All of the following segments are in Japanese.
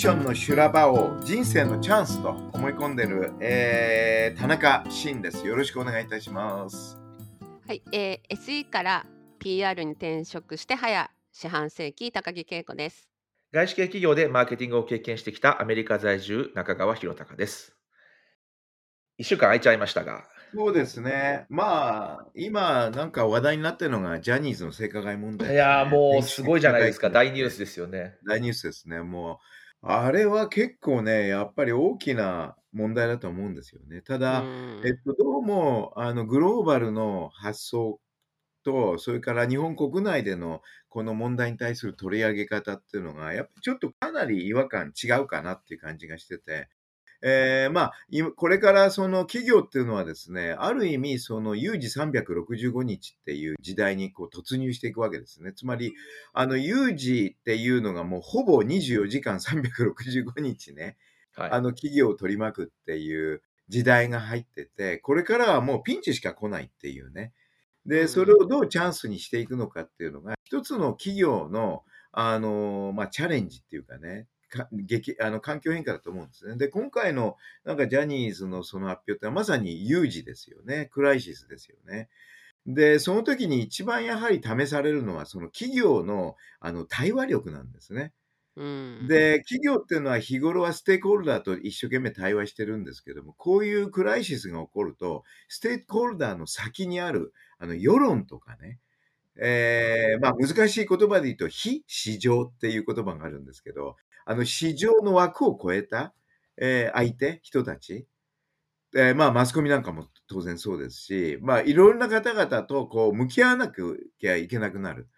ションの修羅場を人生のチャンスと思い込んでる、えー田中慎です。よろしくお願いいたします。はい、えー SE から PR に転職して早四半世紀高木恵子です。外資系企業でマーケティングを経験してきたアメリカ在住中川博隆です。1週間空いちゃいましたが、そうですね。まあ、今、なんか話題になってるのがジャニーズの性加害問題、いやーもうすごいじゃないですか、大ニュースす。ですよね。大ニュースですね。もう、あれは結構ね、やっぱり大きな問題だと思うんですよね。ただ、うんえっと、どうもあのグローバルの発想と、それから日本国内でのこの問題に対する取り上げ方っていうのが、やっぱりちょっとかなり違和感違うかなっていう感じがしてて、えーまあ、今これからその企業っていうのはですね、ある意味、その有事365日っていう時代にこう突入していくわけですね。つまり、あの有事っていうのがもうほぼ24時間365日ね、はい。あの企業を取り巻くっていう時代が入ってて、これからはもうピンチしか来ないっていうね。で、うんそれをどうチャンスにしていくのかっていうのが、一つの企業の、あの、まあ、チャレンジっていうかね、か激 あの環境変化だと思うんですね。で、今回のなんかジャニーズのその発表ってのはまさに有事ですよね。クライシスですよね。で、その時に一番やはり試されるのは、その企業のあの対話力なんですね。うん、で、企業っていうのは日頃はステークホルダーと一生懸命対話してるんですけども、こういうクライシスが起こると、ステークホルダーの先にあるあの世論とかね、えーまあ難しい言葉で言うと、非市場っていう言葉があるんですけど、あの市場の枠を超えた、えー相手、人たち、えーまあマスコミなんかも当然そうですし、まあいろんな方々とこう向き合わなきゃいけなくなる。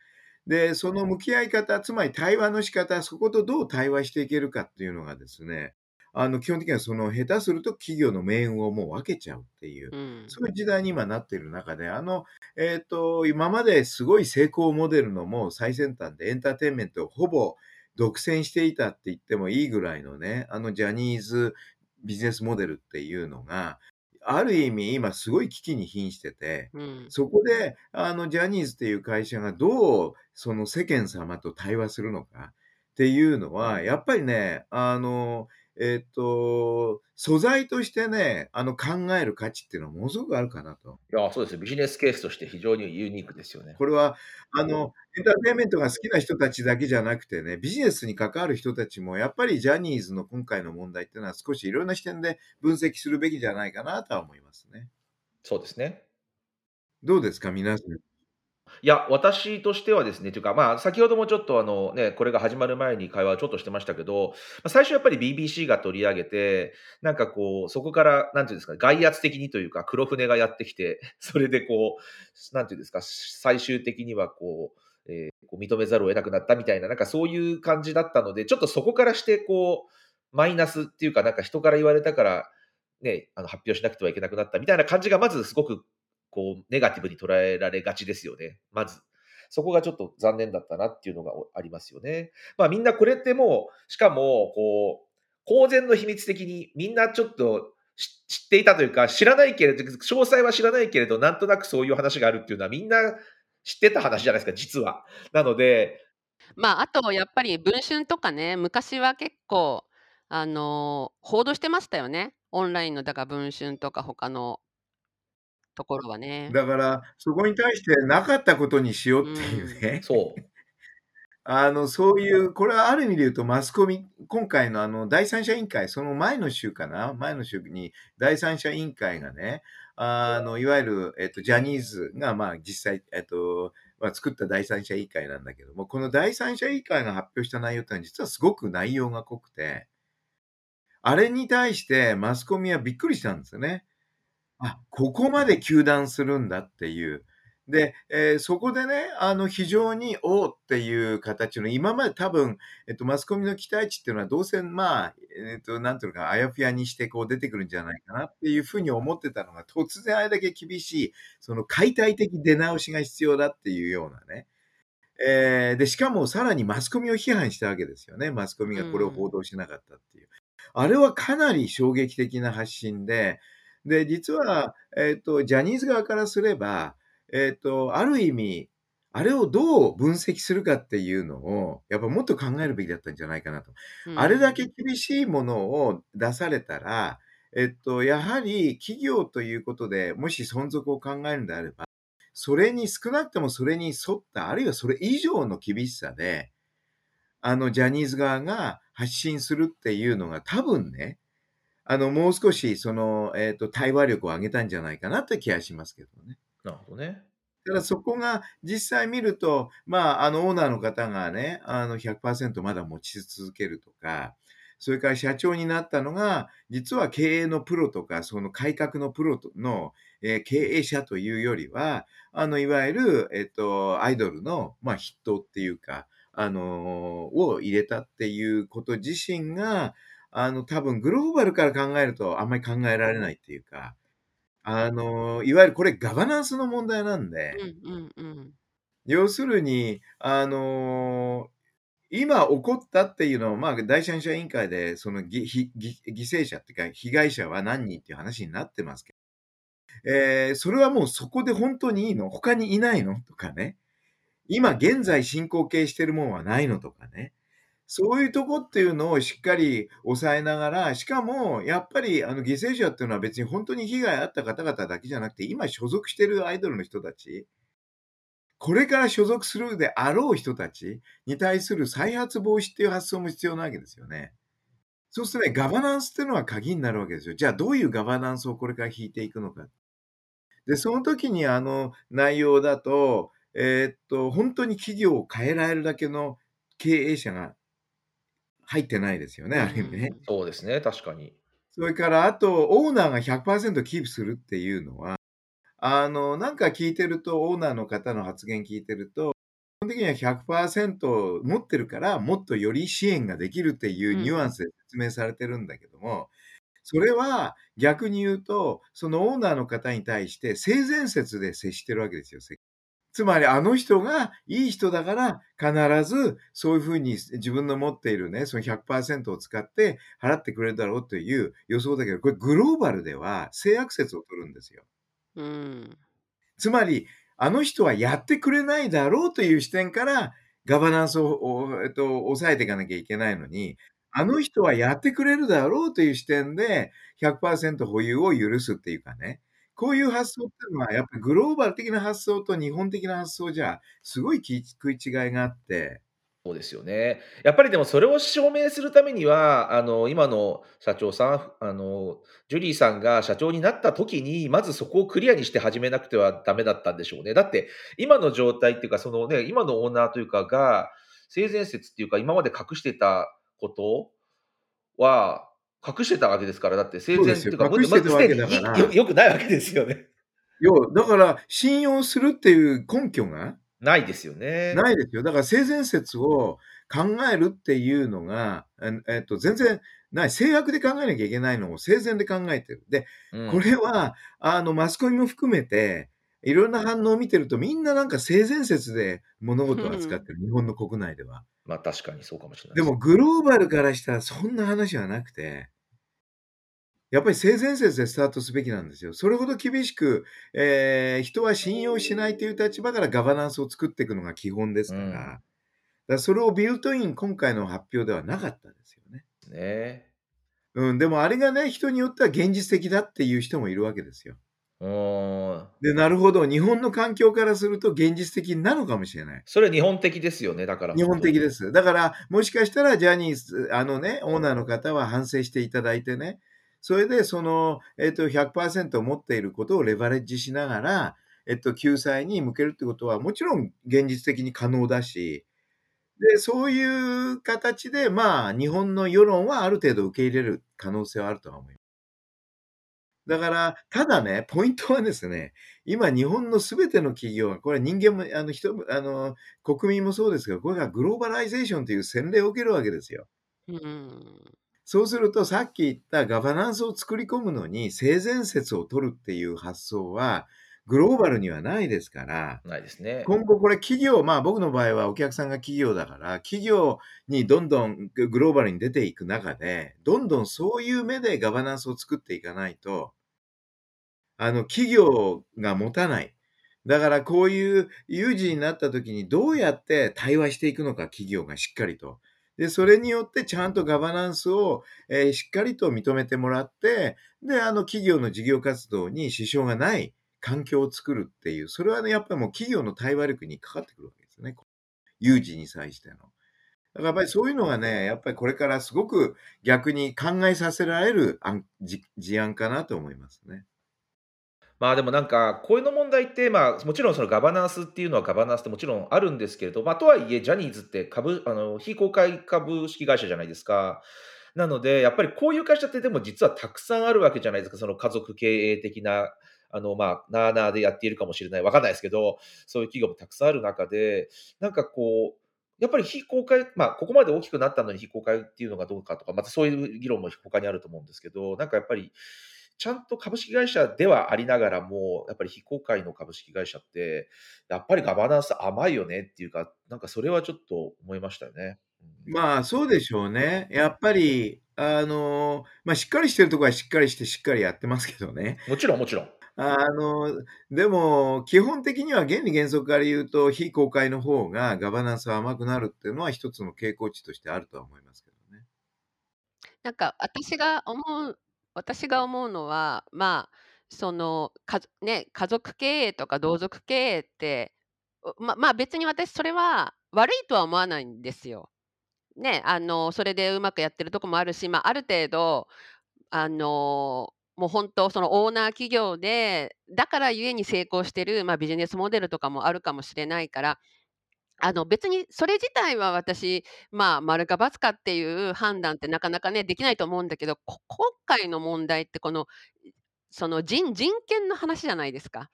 で、その向き合い方、つまり対話の仕方、そことどう対話していけるかっていうのがですね、あの基本的にはその下手すると企業の命運をもう分けちゃうっていう、うんそういう時代に今なっている中で、あの、えっ、と、今まですごい成功モデルのもう最先端でエンターテインメントをほぼ独占していたって言ってもいいぐらいのね、あのジャニーズビジネスモデルっていうのが、ある意味今すごい危機に瀕してて、うん。そこで、あの、ジャニーズっていう会社がどう、その世間様と対話するのかっていうのは、やっぱりね、あの、えっ、と、素材としてね、あの、考える価値っていうのはものすごくあるかなと。いや、そうですね。ビジネスケースとして非常にユニークですよね。これは、あの、エンターテインメントが好きな人たちだけじゃなくてね、ビジネスに関わる人たちも、やっぱりジャニーズの今回の問題っていうのは少しいろんな視点で分析するべきじゃないかなとは思いますね。そうですね。どうですか、皆さん。いや、私としてはですね、というか、まあ、先ほどもちょっとあの、ね、これが始まる前に会話をちょっとしてましたけど、最初やっぱり BBC が取り上げて、なんかこう、そこから、なんていうんですか、外圧的にというか、黒船がやってきて、それでこう、なんていうんですか、最終的にはこう、えーこう認めざるを得なくなったみたいな、なんかそういう感じだったので、ちょっとそこからして、こう、マイナスっていうか、なんか人から言われたから、ね、あの発表しなくてはいけなくなったみたいな感じが、まずすごくこう、ネガティブに捉えられがちですよね。まず。そこがちょっと残念だったなっていうのがありますよね。まあみんなこれってもう、しかも、こう、公然の秘密的にみんなちょっと知っていたというか、知らないけれど、詳細は知らないけれど、なんとなくそういう話があるっていうのはみんな知ってた話じゃないですか、実は。なので、まああとやっぱり文春とかね昔は結構あの報道してましたよねオンラインのだから文春とか他のところはね。だから、そこに対してなかったことにしようっていうね。そう。あの、そういう、これはある意味で言うと、マスコミ、今回のあの、第三者委員会、その前の週かな？前の週に、第三者委員会がね、あの、いわゆる、えっと、ジャニーズが、まあ、実際、えっと、まあ、作った第三者委員会なんだけども、この第三者委員会が発表した内容ってのは、実はすごく内容が濃くて、あれに対してマスコミはびっくりしたんですよね。あ、ここまで糾弾するんだっていう。で、えーそこでね、あの、非常に、おーっていう形の、今まで多分、えっと、マスコミの期待値っていうのは、どうせ、まあ、えっと、なんていうのか、あやふやにして、こう、出てくるんじゃないかなっていうふうに思ってたのが、突然あれだけ厳しい、その解体的出直しが必要だっていうようなね。えーで、しかもさらにマスコミを批判したわけですよね。マスコミがこれを報道しなかったっていう。あれはかなり衝撃的な発信で、で、実は、えっ、と、ジャニーズ側からすれば、えっ、と、ある意味、あれをどう分析するかっていうのを、やっぱもっと考えるべきだったんじゃないかなと。あれだけ厳しいものを出されたら、えっと、やはり企業ということで、もし存続を考えるんであれば、それに少なくともそれに沿った、あるいはそれ以上の厳しさで、あの、ジャニーズ側が発信するっていうのが多分ね、あの、もう少し、その、えっ、と、対話力を上げたんじゃないかなって気がしますけどね。なるほどね。ただそこが実際見ると、まあ、あの、オーナーの方がね、あの、100%まだ持ち続けるとか、それから社長になったのが、実は経営のプロとか、その改革のプロの、えー経営者というよりは、あの、いわゆる、えっと、アイドルの、まあ、筆頭っていうか、あのーを入れたっていうこと自身が、あの、多分グローバルから考えるとあんまり考えられないっていうか、あのーいわゆるこれガバナンスの問題なんで、うんうんうん。要するに、あのー今起こったっていうのを、まあ、第三者委員会で、そのぎひぎ犠牲者っていうか、被害者は何人っていう話になってますけど、えーそれはもうそこで本当にいいの？他にいないの？とかね。今現在進行形してるもんはないの？とかね。そういうとこっていうのをしっかり抑えながら、しかも、やっぱり、あの、犠牲者っていうのは別に本当に被害あった方々だけじゃなくて、今所属してるアイドルの人たち、これから所属するであろう人たちに対する再発防止っていう発想も必要なわけですよね。そうするとね、ガバナンスっていうのは鍵になるわけですよ。じゃあ、どういうガバナンスをこれから引いていくのか。で、その時にあの内容だと、えーっと、本当に企業を変えられるだけの経営者が入ってないですよね、ある意味ね。そうですね、確かに。それから、あと、オーナーが100%キープするっていうのは、あの、なんか聞いてると、オーナーの方の発言聞いてると、基本的には100%持ってるから、もっとより支援ができるっていうニュアンスで説明されてるんだけども、それは逆に言うと、そのオーナーの方に対して性善説で接してるわけですよ。つまり、あの人がいい人だから、必ずそういうふうに自分の持っているね、その100%を使って払ってくれるだろうという予想だけど、これグローバルでは性悪説を取るんですよ。うん。つまり、あの人はやってくれないだろうという視点から、ガバナンスを、おえっと、抑えていかなきゃいけないのに、あの人はやってくれるだろうという視点で、100%保有を許すっていうかね。こういう発想っていうのは、やっぱりグローバル的な発想と日本的な発想じゃ、すごいき食い違いがあって、そうですよね。やっぱりでもそれを証明するためには、あの、今の社長さん、あの、ジュリーさんが社長になった時に、まずそこをクリアにして始めなくてはダメだったんでしょうね。だって、今の状態っていうか、そのね、今のオーナーというかが、性善説っていうか、今まで隠してたことは、隠してたわけですから、だって性善っていうか、隠してたわけだからよよくないわけですよね。要だから、信用するっていう根拠がないですよね。ないですよ。だから性善説を考えるっていうのが、ええっと、全然ない。制約で考えなきゃいけないのを性善で考えてる。で、うんこれは、あの、マスコミも含めて、いろんな反応を見てると、みんななんか性善説で物事を扱ってる。日本の国内では。まあ確かにそうかもしれないでも、グローバルからしたらそんな話はなくて、やっぱり性善説でスタートすべきなんですよ。それほど厳しく、えー人は信用しないという立場からガバナンスを作っていくのが基本ですから、うんだからそれをビルトイン、今回の発表ではなかったですよね。ね。うん、でもあれがね、人によっては現実的だっていう人もいるわけですよ。で、なるほど、日本の環境からすると現実的なのかもしれない。それは日本的ですよね、だから。日本的です。だから、もしかしたらジャニーズ、あのね、オーナーの方は反省していただいてね、それでその、えっと、100%持っていることをレバレッジしながら、えっと、救済に向けるってことは、もちろん現実的に可能だし、で、そういう形で、まあ、日本の世論はある程度受け入れる可能性はあるとは思います。だから、ただね、ポイントはですね、今日本のすべての企業が、これ人間も、あの、人、あの、国民もそうですが、これがグローバライゼーションという洗礼を受けるわけですよ。うん。そうすると、さっき言ったガバナンスを作り込むのに性善説を取るっていう発想は、グローバルにはないですから、ないですね。今後これ企業、まあ僕の場合はお客さんが企業だから、企業にどんどんググローバルに出ていく中で、どんどんそういう目でガバナンスを作っていかないと、あの企業が持たない。だからこういう有事になった時にどうやって対話していくのか、企業がしっかりと。で、それによってちゃんとガバナンスを、えーしっかりと認めてもらって、で、あの企業の事業活動に支障がない環境を作るっていう、それはね、やっぱりもう企業の対話力にかかってくるわけですね。有事に際しての。だからやっぱりそういうのがね、やっぱりこれからすごく逆に考えさせられる事案かなと思いますね。まあでもなんか、こういうの問題って、まあもちろんそのガバナンスっていうのはガバナンスってもちろんあるんですけれど、まあとはいえ、ジャニーズって株、あの、非公開株式会社じゃないですか。なので、やっぱりこういう会社ってでも実はたくさんあるわけじゃないですか。その家族経営的な、あの、まあ、なあなあでやっているかもしれない。わかんないですけど、そういう企業もたくさんある中で、なんかこう、やっぱり非公開、まあ、ここまで大きくなったのに非公開っていうのがどうかとか、またそういう議論も他にあると思うんですけど、なんかやっぱり、ちゃんと株式会社ではありながらも、やっぱり非公開の株式会社って、やっぱりガバナンス甘いよねっていうか、なんかそれはちょっと思いましたよね。うんまあそうでしょうね。やっぱり、あの、まあしっかりしてるところはしっかりしてしっかりやってますけどね。もちろん、もちろん。あの、でも、基本的には原理原則から言うと、非公開の方がガバナンスは甘くなるっていうのは一つの傾向値としてあるとは思いますけどね。なんか私が思う私が思うのは、まあ、その、かね、家族経営とか同族経営って、ままあ、別に私それは悪いとは思わないんですよ。ね、あの、それでうまくやってるとこもあるし、まあ、ある程度、あの、もう本当そのオーナー企業で、だからゆえに成功してる、まあ、ビジネスモデルとかもあるかもしれないから、あの、別にそれ自体は私、まあ、丸か×かっていう判断ってなかなかね、できないと思うんだけど、今回の問題ってこの、その人人権の話じゃないですか。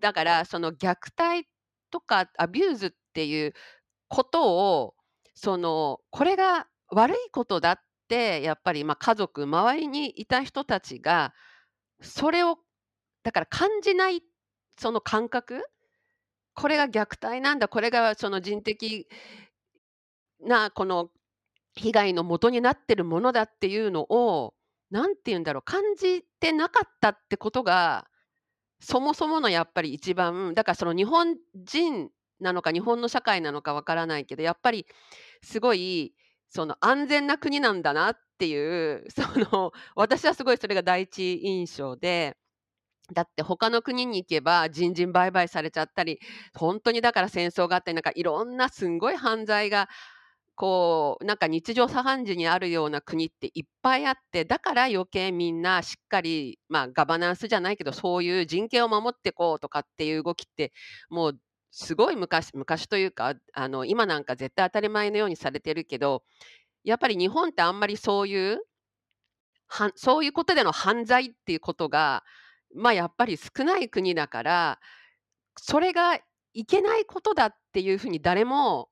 だから、その虐待とか abuse っていうことを、その、これが悪いことだって、やっぱり、ま、家族、周りにいた人たちが、それを、だから感じない、その感覚、これが虐待なんだ、これがその人的な、この被害の元になってるものだっていうのを、何て言うんだろう、感じてなかったってことが、そもそものやっぱり一番、だからその日本人なのか、日本の社会なのかわからないけど、やっぱりすごい、その安全な国なんだなっていう、その、私はすごいそれが第一印象で、だって他の国に行けば人身売買されちゃったり、ほんとにだから戦争があったり、なんかいろんなすんごい犯罪が、こう、なんか日常茶飯事にあるような国っていっぱいあって、だから余計みんなしっかり、まあ、ガバナンスじゃないけど、そういう人権を守ってこうとかっていう動きって、もうすごい昔昔というか、あの、今なんか絶対当たり前のようにされてるけど、やっぱり日本ってあんまりそういうはそういうことでの犯罪っていうことが、ま、やっぱり少ない国だから、それがいけないことだっていう風に誰も、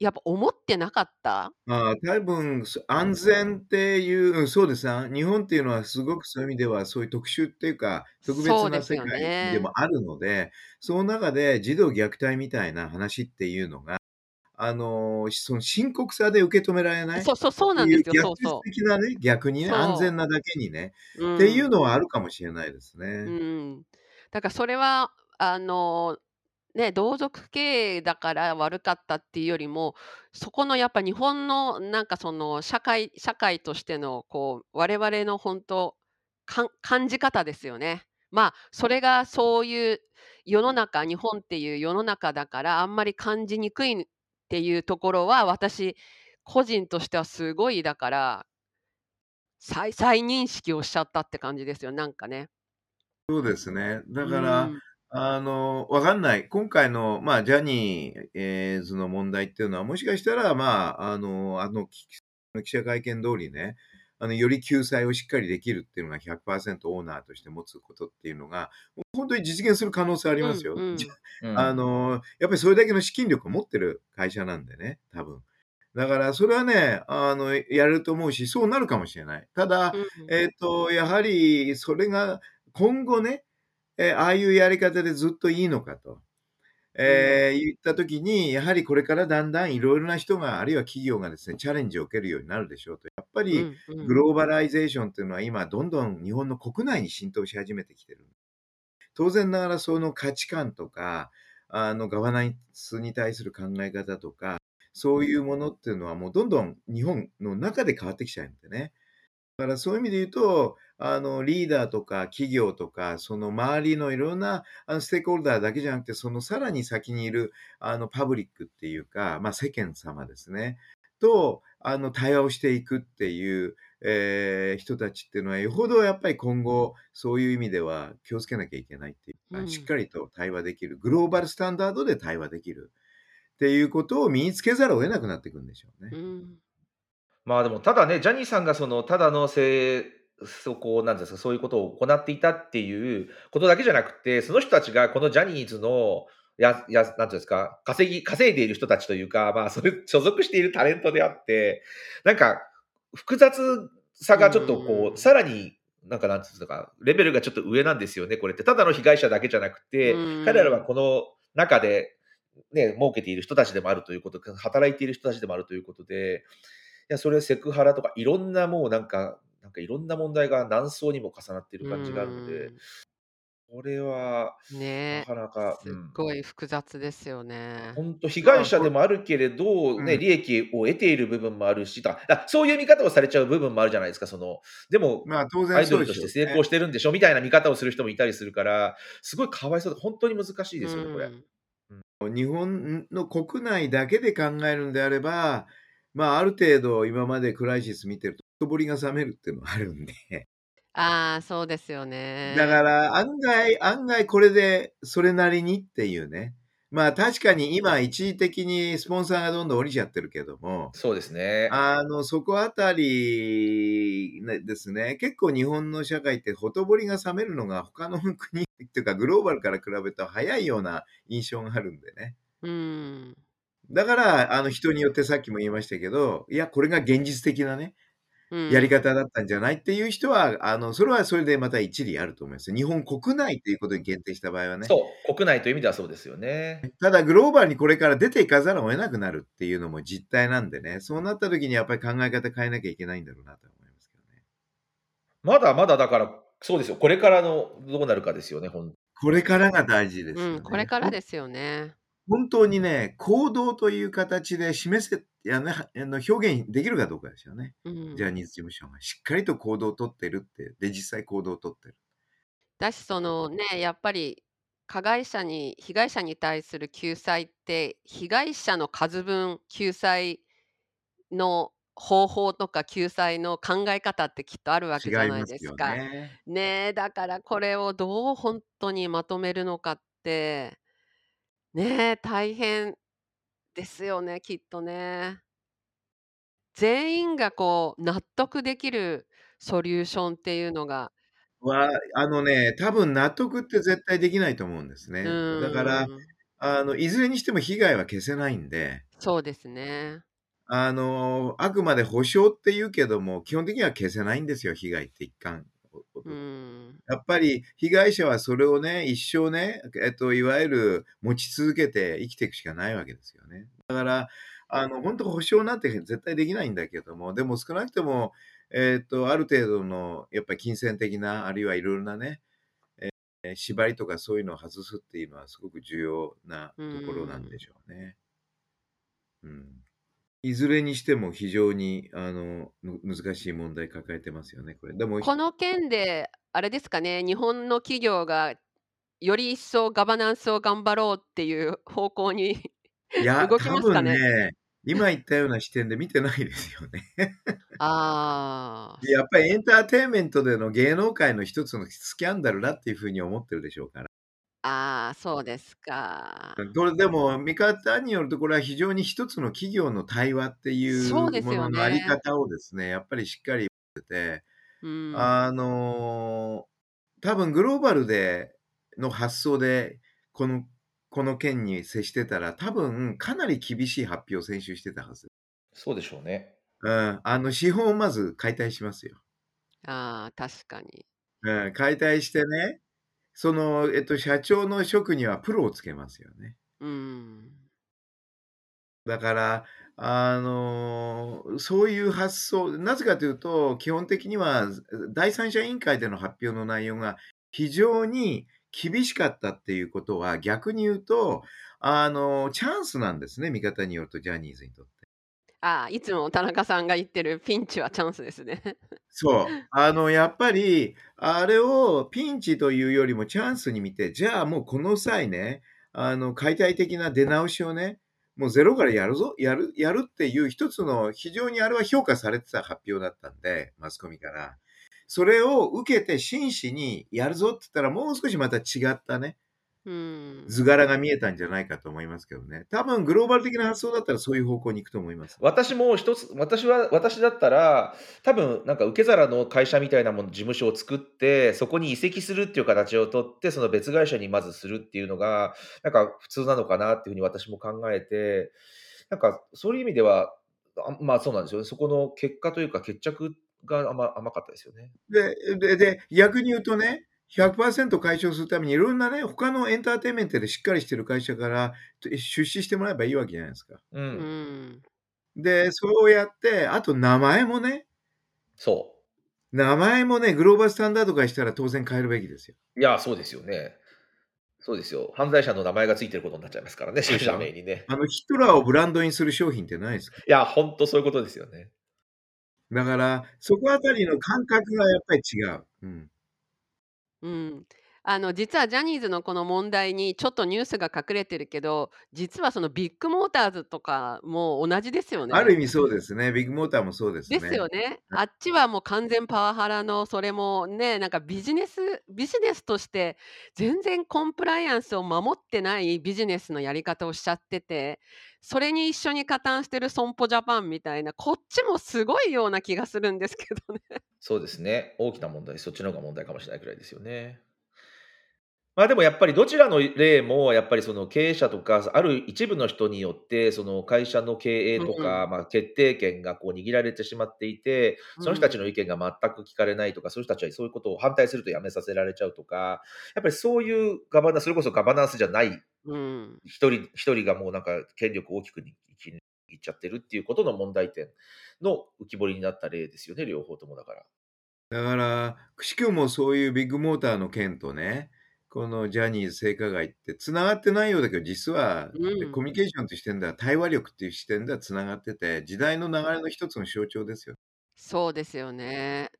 やっぱ思ってなかった？まあ、多分、そ安全っていううん、そうですね。日本っていうのはすごくそういう意味では、そういう特殊っていうか、特別そうですよな世界でね。もあるので、その中で児童虐待みたいな話っていうのが、あの、その深刻さで受け止められない？っそうそう、そうなんですよ。そう逆そ的なね、逆にう。ね、安そ全なだけにね、う。っていううん。のはあるかもしれないですうね。ん。だからそれは、あの、ね、同族経営だから悪かったっていうよりも、そこのやっぱ日本のなんかその社会社会としてのこう、我々の本当、かん感じ方ですよね。まあ、それがそういう世の中、日本っていう世の中だから、あんまり感じにくいっていうところは、私個人としてはすごいだから再再認識をしちゃったって感じですよ、なんかね。そうですね。だうから、ん。あの、わかんない。今回の、まあ、ジャニーズの問題っていうのは、もしかしたら、まあ、あの、あの、き記者会見通りね、あの、より救済をしっかりできるっていうのが100%オーナーとして持つことっていうのが、本当に実現する可能性ありますよ。うんうんあの、やっぱりそれだけの資金力を持ってる会社なんでね、多分。だから、それはね、あの、やれると思うし、そうなるかもしれない。ただ、うんえっ、と、やはり、それが今後ね、えーああいうやり方でずっといいのかと。えー言ったときに、やはりこれからだんだんいろいろな人が、あるいは企業がですね、チャレンジを受けるようになるでしょうと。やっぱり、グローバライゼーションっていうのは今、どんどん日本の国内に浸透し始めてきてる。当然ながら、その価値観とか、あの、ガバナンスに対する考え方とか、そういうものっていうのはもうどんどん日本の中で変わってきちゃうんでね。だからそういう意味で言うと、あの、リーダーとか企業とか、その周りのいろんなあのステークホルダーだけじゃなくて、そのさらに先にいるあのパブリックっていうか、まあ世間様ですね、と、あの、対話をしていくっていう、えー人たちっていうのは、よほどやっぱり今後、そういう意味では気をつけなきゃいけないっていうか、うんしっかりと対話できる、グローバルスタンダードで対話できるっていうことを身につけざるを得なくなっていくんでしょうね。うん。まあでも、ただね、ジャニーさんがその、ただのせい、そこ、なんですか、そういうことを行っていたっていうことだけじゃなくて、その人たちがこのジャニーズの、や、や、なんていうんですか、稼ぎ、稼いでいる人たちというか、まあ、それ、所属しているタレントであって、なんか、複雑さがちょっとこうさらに、なんかなんていうんですか、レベルがちょっと上なんですよね、これって。ただの被害者だけじゃなくてうん、彼らはこの中で、ね、儲けている人たちでもあるということ、働いている人たちでもあるということで、いや、それセクハラとか、いろんなもうなんか、なんかいろんな問題が何層にも重なっている感じがあるので、これは、うんねなかなか、すっうん。ごい複雑ですよね。本当被害者でもあるけれど、ね、うん。利益を得ている部分もあるし、だだそういう見方をされちゃう部分もあるじゃないですか、その、でも、まあ当ア然イドルとして成功してるんでしょみたいな見方をする人もいたりするから、すごいかわいそうで、本当に難しいですよね、これ。うん。日本の国内だけで考えるんであれば、まあ、ある程度今までクライシス見てると、ほとぼりが冷めるっていうのがあるんで。ああ、そうですよね。だから、案外、案外これでそれなりにっていうね。まあ確かに今一時的にスポンサーがどんどん降りちゃってるけども、そうですね。あの、そこあたりねですね、結構日本の社会ってほとぼりが冷めるのが他の国っていうかグローバルから比べると早いような印象があるんでね。うん。だから、あの人によってさっきも言いましたけど、いや、これが現実的なね、うんやり方だったんじゃないっていう人は、あの、それはそれでまた一理あると思います。日本国内っていうことに限定した場合はね。そう、国内という意味ではそうですよね。ただ、グローバルにこれから出ていかざるを得なくなるっていうのも実態なんでね、そうなった時にやっぱり考え方変えなきゃいけないんだろうなと思いますけどね。まだまだだから、そうですよ。これからのどうなるかですよね、これからが大事ですよね。うん、これからですよね。本当にね、行動という形で示せ、いやね、あの表現できるかどうかですよね。うんジャニーズ事務所がしっかりと行動をとってるって、で、実際行動をとってる。だし、そのね、やっぱり加害者に、被害者に対する救済って、被害者の数分、救済の方法とか救済の考え方ってきっとあるわけ違じゃないですか。ね。ねえ、だからこれをどう本当にまとめるのかって、ねえ、大変ですよね、きっとね。全員がこう納得できるソリューションっていうのが、は、あのね、多分納得って絶対できないと思うんですうね。だから、ん、あの、いずれにしても被害は消せないんで、そうですね。あの、あくまで保証って言うけども、基本的には消せないんですよ、被害って一貫。うん、やっぱり被害者はそれをね、一生ね、えっと、いわゆる持ち続けて生きていくしかないわけですよね。だから、あの、本当保証なんて絶対できないんだけども、でも少なくとも、えっと、ある程度の、やっぱり金銭的な、あるいはいろいろなね、えー縛りとかそういうのを外すっていうのはすごく重要なところなんでしょうね。うん。いずれにしても非常に、あの、む難しい問題抱えてますよね、これ。でも、この件で、あれですかね、日本の企業がより一層ガバナンスを頑張ろうっていう方向に いや、動きますかね？多分ね、今言ったような視点で見てないですよね。ああ、やっぱりエンターテインメントでの芸能界の一つのスキャンダルだっていうふうに思ってるでしょうから。ああ、そうですか。これでも、見方によると、これは非常に一つの企業の対話っていうそうですよねもののあり方をですね、やっぱりしっかりってて、うん。あの、多分グローバルでの発想で、このこの件に接してたら、多分かなり厳しい発表を先週してたはず。そうでしょうね。うん、あの資本をまず解体しますよ。ああ、確かに。うん、解体してね、その、えっと、社長の職にはプロをつけますよね。うん。だから、あの、そういう発想、なぜかというと、基本的には第三者委員会での発表の内容が非常に厳しかったっていうことは、逆に言うと、あの、チャンスなんですね、見方によると、ジャニーズにとって。あ、いつも田中さんが言ってるピンチはチャンスですね。そう。あの、やっぱり、あれをピンチというよりもチャンスに見て、じゃあもうこの際ね、あの、解体的な出直しをね、もうゼロからやるぞ、やる、やるっていう一つの非常にあれは評価されてた発表だったんで、マスコミから。それを受けて真摯にやるぞって言ったらもう少しまた違ったね、うん。図柄が見えたんじゃないかと思いますけどね。多分グローバル的な発想だったらそういう方向に行くと思います。私も一つ、私は、私だったら、多分なんか受け皿の会社みたいなもの、事務所を作って、そこに移籍するっていう形をとって、その別会社にまずするっていうのが、なんか普通なのかなっていうふうに私も考えて、なんかそういう意味では、あまあそうなんですよね。そこの結果というか決着が甘甘かったですよね。で、で、で、逆に言うとね、100%解消するためにいろんなね、他のエンターテインメントでしっかりしてる会社から出資してもらえばいいわけじゃないですか。う。うんん。で、そうやって、あと名前もね、そ名前もね、グローバルスタンダード化したら当然変えるべきですよ。う。いや、そうですよね。そうですよ。犯罪者の名前がついてることになっちゃいますからね、出社名にね。あの、ヒトラーをブランドにする商品ってないですかいや、本当そういうことですよね。だから、そこあたりの感覚がやっぱり違う。うん。うん。あの、実はジャニーズのこの問題にちょっとニュースが隠れてるけど、実はそのビッグモーターズとかも同じですよあるね。意味そうですね。ビッグモーターもそうですね。ですよね。あっちはもう完全パワハラの、それもね、なんかビジネス、ビジネスとして全然コンプライアンスを守ってないビジネスのやり方をしちゃってて、それに一緒に加担してる損保ジャパンみたいな、こっちもすごいような気がするんですけどね。そうですね。大きな問題、そっちの方が問題かもしれないくらいですよね。まあでもやっぱりどちらの例もやっぱりその経営者とかある一部の人によってその会社の経営とか、まあ、決定権がこう握られてしまっていてその人たちの意見が全く聞かれないとか、そういう人たちはそういうことを反対するとやめさせられちゃうとかやっぱりそういうガバナンスそれこそガバナンスじゃないうん。一人一人がもうなんか権力を大きく握っちゃってるっていうことの問題点の浮き彫りになった例ですよね両方ともだから。だから、くしくもそういうビッグモーターの件とね、このジャニーズ性加害ってつながってないようだけど、実は、うんコミュニケーションという視点では、対話力っていう視点ではつながってて、時代の流れの一つの象徴ですよ。そうですよね。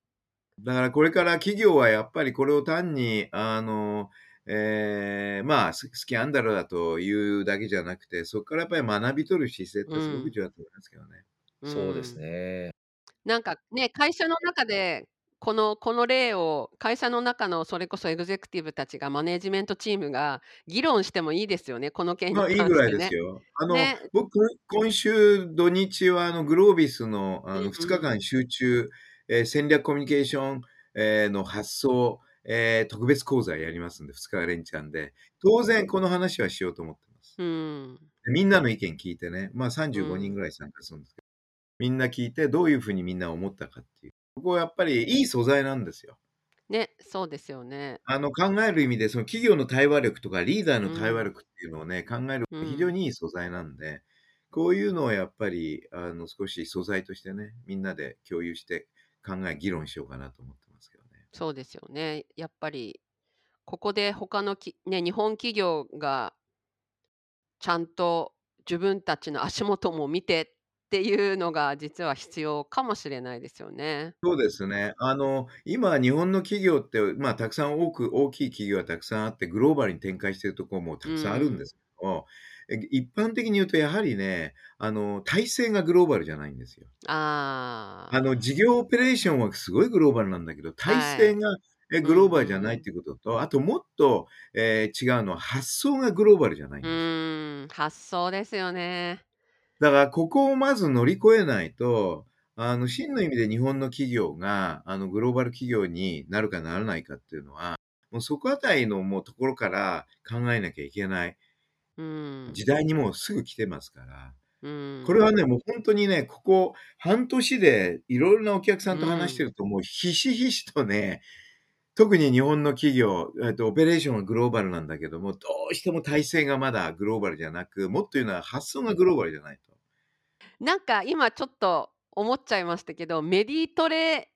だからこれから企業はやっぱりこれを単に、あの、えーまあ、ススキャンダルだというだけじゃなくて、そこからやっぱり学び取る姿勢ってすごく重要だと思いますけどね。そうですん。ね。なんかね、会社の中で、このこの例を会社の中のそれこそエグゼクティブたちがマネジメントチームが議論してもいいですよね、この件にまあいい関ぐらいしてね。ですよ。あの、ね。僕、今週土日はあのグロービスのあのうんう2日ん。間集中、えー戦略コミュニケーション、えーの発想、えー特別講座やりますんで、2日連チャンで。当然この話はしようと思ってます。うん。でみんなの意見聞いてね、まあう35人ん。ぐらい参加するんですけど、みんな聞いてどういうふうにみんな思ったかっていう。ここはやっぱりいい素材なんですよ。ね、そうですよね。あの考える意味で、その企業の対話力とかリーダーうの対話ん。力っていうのをね、考えるうん。非常にいい素材なんで、こういうのをやっぱりあの少し素材としてね、みんなで共有して考え、議論しようかなと思ってますけどね。そうですよね。やっぱり、ここで他のきね、日本企業がちゃんと自分たちの足元も見てっていうのが実は必要かもしれないですよね。そうですね。あの、今、日本の企業って、まあ、たくさん多く、大きい企業はたくさんあって、グローバルに展開しているところもたうくさんあるんでん。すけども、え一般的に言うと、やはりね、あの、体制がグローバルじゃないんですよ。あの、あ事業オペレーションはすごいグローバルなんだけど、あ、体はい。制がえうんグローバルじゃないっうんていうことと、あともっと、えー違うのは発想がグローバルじゃないうん。んですん、発想ですよね。だから、ここをまず乗り越えないと、あの、真の意味で日本の企業が、あの、グローバル企業になるかならないかっていうのは、もうそこあたりのもうところから考えなきゃいけないうん。時代にもうすぐ来てますから。うん。これはね、もう本当にね、ここ半年でいろいろなお客さんと話してると、もうひしひしとね、特に日本の企業、えっと、オペレーションはグローバルなんだけども、どうしても体制がまだグローバルじゃなく、もっと言うのは発想がグローバルじゃないと。なんか今ちょっと思っちゃいましたけど、メディトレ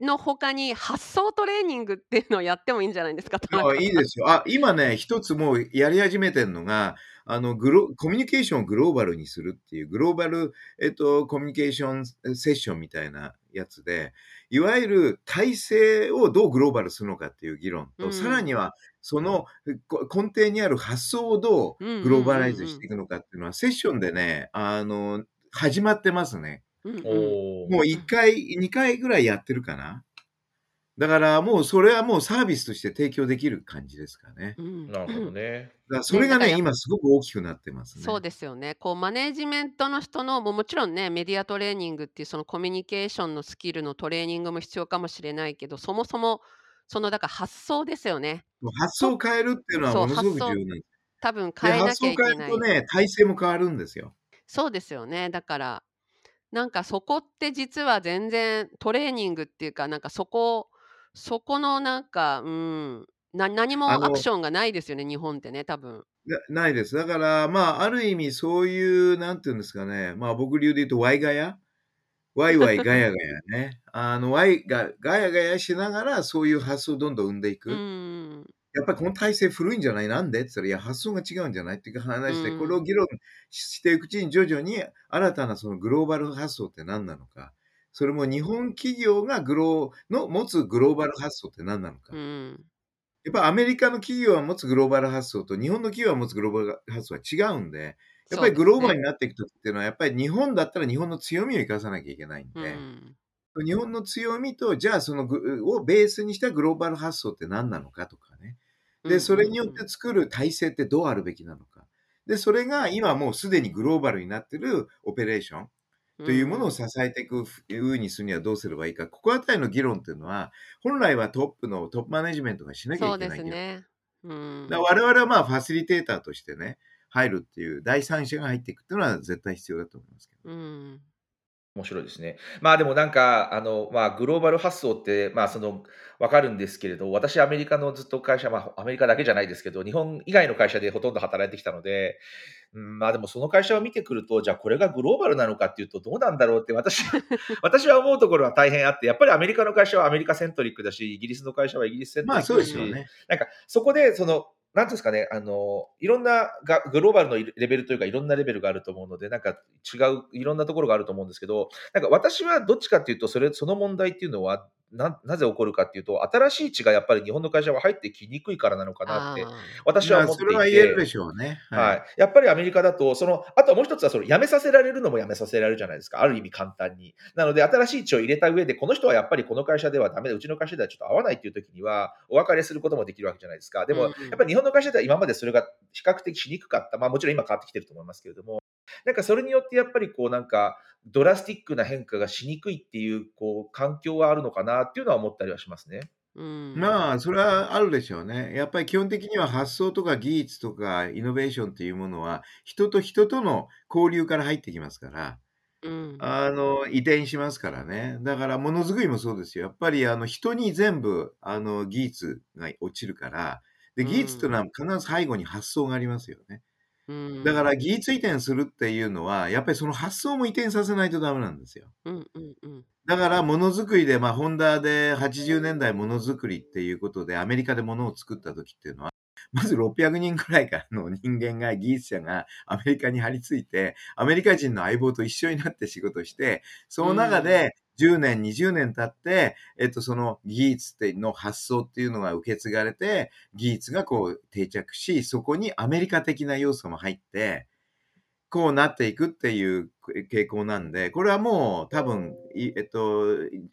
の他に発想トレーニングっていうのをやってもいいんじゃないですか、いいですよ。あ、今ね、一つもうやり始めてるのが、あの、グロ、コミュニケーションをグローバルにするっていう、グローバル、えっと、コミュニケーションセッションみたいなやつで、いわゆる体制をどうグローバルするのかっていう議論と、うんさらには、そのこ根底にある発想をどうグローバライズしていくのかっていうのは、セッションでね、あの、始まってますね。うんうんもう1回、2回ぐらいやってるかな。だからもうそれはもうサービスとして提供できる感じですかね。うんなるほどね。だからそれがね、今すごく大きくなってますね。そうですよね。こうマネージメントの人のもうもちろんねメディアトレーニングっていうそのコミュニケーションのスキルのトレーニングも必要かもしれないけどそもそもそのだから発想ですよね。もう発想を変えるっていうのはそうものすごく重要発なんです。多分で変えなきゃいけない。変えるとね、体制も変わるんですよ。そうですよね。だからなんかそこって実は全然トレーニングっていうかなんかそこそこのなんかうんな何もアクションがないですよね日本ってね多分。なないです。だから、まあ、ある意味そういう、なんていうんですかね、まあ僕流で言うとワイガヤ？ワイワイガヤガヤね。あの、ワイがガヤガヤしながらそういう発想をどんどん生んでいく。うんやっぱりこの体制古いんじゃない？なんで？って言ったら、いや、発想が違うんじゃない？っていう話して、うんこれを議論していくうちに徐々に新たなそのグローバル発想って何なのか。それも日本企業がグローの持つグローバル発想って何なのか。うんやっぱアメリカの企業が持つグローバル発想と日本の企業が持つグローバル発想は違うんで、やっぱりグローバルになっていくときっていうのは、やっぱり日本だったら日本の強みを生かさなきゃいけないんうで、ん日本の強みと、じゃあそのグをベースにしたグローバル発想って何なのかとかね。で、それによって作る体制ってどうあるべきなのか。で、それが今もうすでにグローバルになってるオペレーションというものを支えていくふうにするにはどうすればいいか。ここあたりの議論っていうのは、本来はトップのトップマネジメントがしなきゃいうけない議論。すね。うんだから我々はまあファシリテーターとしてね、入るっていう、第三者が入っていくっていうのは絶対必要だと思いますけど。うん面白いですね。まあでもなんか、あの、まあグローバル発想って、まあその、わかるんですけれど、私アメリカのずっと会社、まあアメリカだけじゃないですけど、日本以外の会社でほとんど働いてきたので、うん、まあでもその会社を見てくると、じゃあこれがグローバルなのかっていうとどうなんだろうって私、私は思うところは大変あって、やっぱりアメリカの会社はアメリカセントリックだし、イギリスの会社はイギリスセントリックだし、まあそうですよね。なんかそこでその、なんですかね、あの、いろんながグローバルのレベルというか、いろんなレベルがあると思うので、なんか違う、いろんなところがあると思うんですけど、なんか私はどっちかっていうと、それ、その問題っていうのは、ななぜ起こるかっていうと、新しい血がやっぱり日本の会社は入ってきにくいからなのかなって、私は思っていて。それは言えるでしょうね。はい。やっぱりアメリカだと、その、あとはもう一つは、その、辞めさせられるのも辞めさせられるじゃないですか。ある意味簡単に。なので、新しい血を入れた上で、この人はやっぱりこの会社ではダメだ、うちの会社ではちょっと合わないっていう時には、お別れすることもできるわけじゃないですか。でも、うんうんやっぱり日本の会社では今までそれが比較的しにくかった。まあもちろん今変わってきてると思いますけれども、なんかそれによってやっぱりこうなんか、ドラスティックな変化がしにくいっていう、こう、環境はあるのかなっていうのは思ったりはしますね。うんまあ、それはあるでしょうね。やっぱり基本的には発想とか技術とかイノベーションっていうものは、人と人との交流から入ってきますから、うんあの、移転しますからね。だから、ものづくりもそうですよ。やっぱり、あの、人に全部、あの、技術が落ちるから、で、技術というのは必ず背後に発想がありますよね。うんだから、技術移転するっていうのは、やっぱりその発想も移転させないとダメなんですよ。うんうんうんだから、ものづくりで、まあ、ホンダで80年代ものづくりっていうことで、アメリカでものを作った時っていうのは、まず600人くらいからの人間が、技術者がアメリカに張り付いて、アメリカ人の相棒と一緒になって仕事して、その中で10年、20年経って、えっと、その技術っての発想っていうのが受け継がれて、技術がこう定着し、そこにアメリカ的な要素も入って、こうなっていくっていう傾向なんで、これはもう多分、えっと、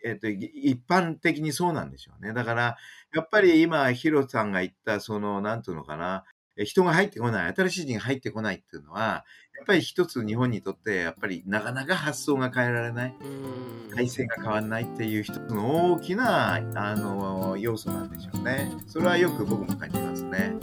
えっと、一般的にそうなんでしょうね。だから、やっぱり今、ヒロさんが言った、その、なんていうのかな、人が入ってこない、新しい人が入ってこないっていうのは、やっぱり一つ日本にとって、やっぱりなかなか発想が変えられない。うん体制が変わらないっていう一つの大きなあの要素なんでしょうね。それはよく僕も感じますね。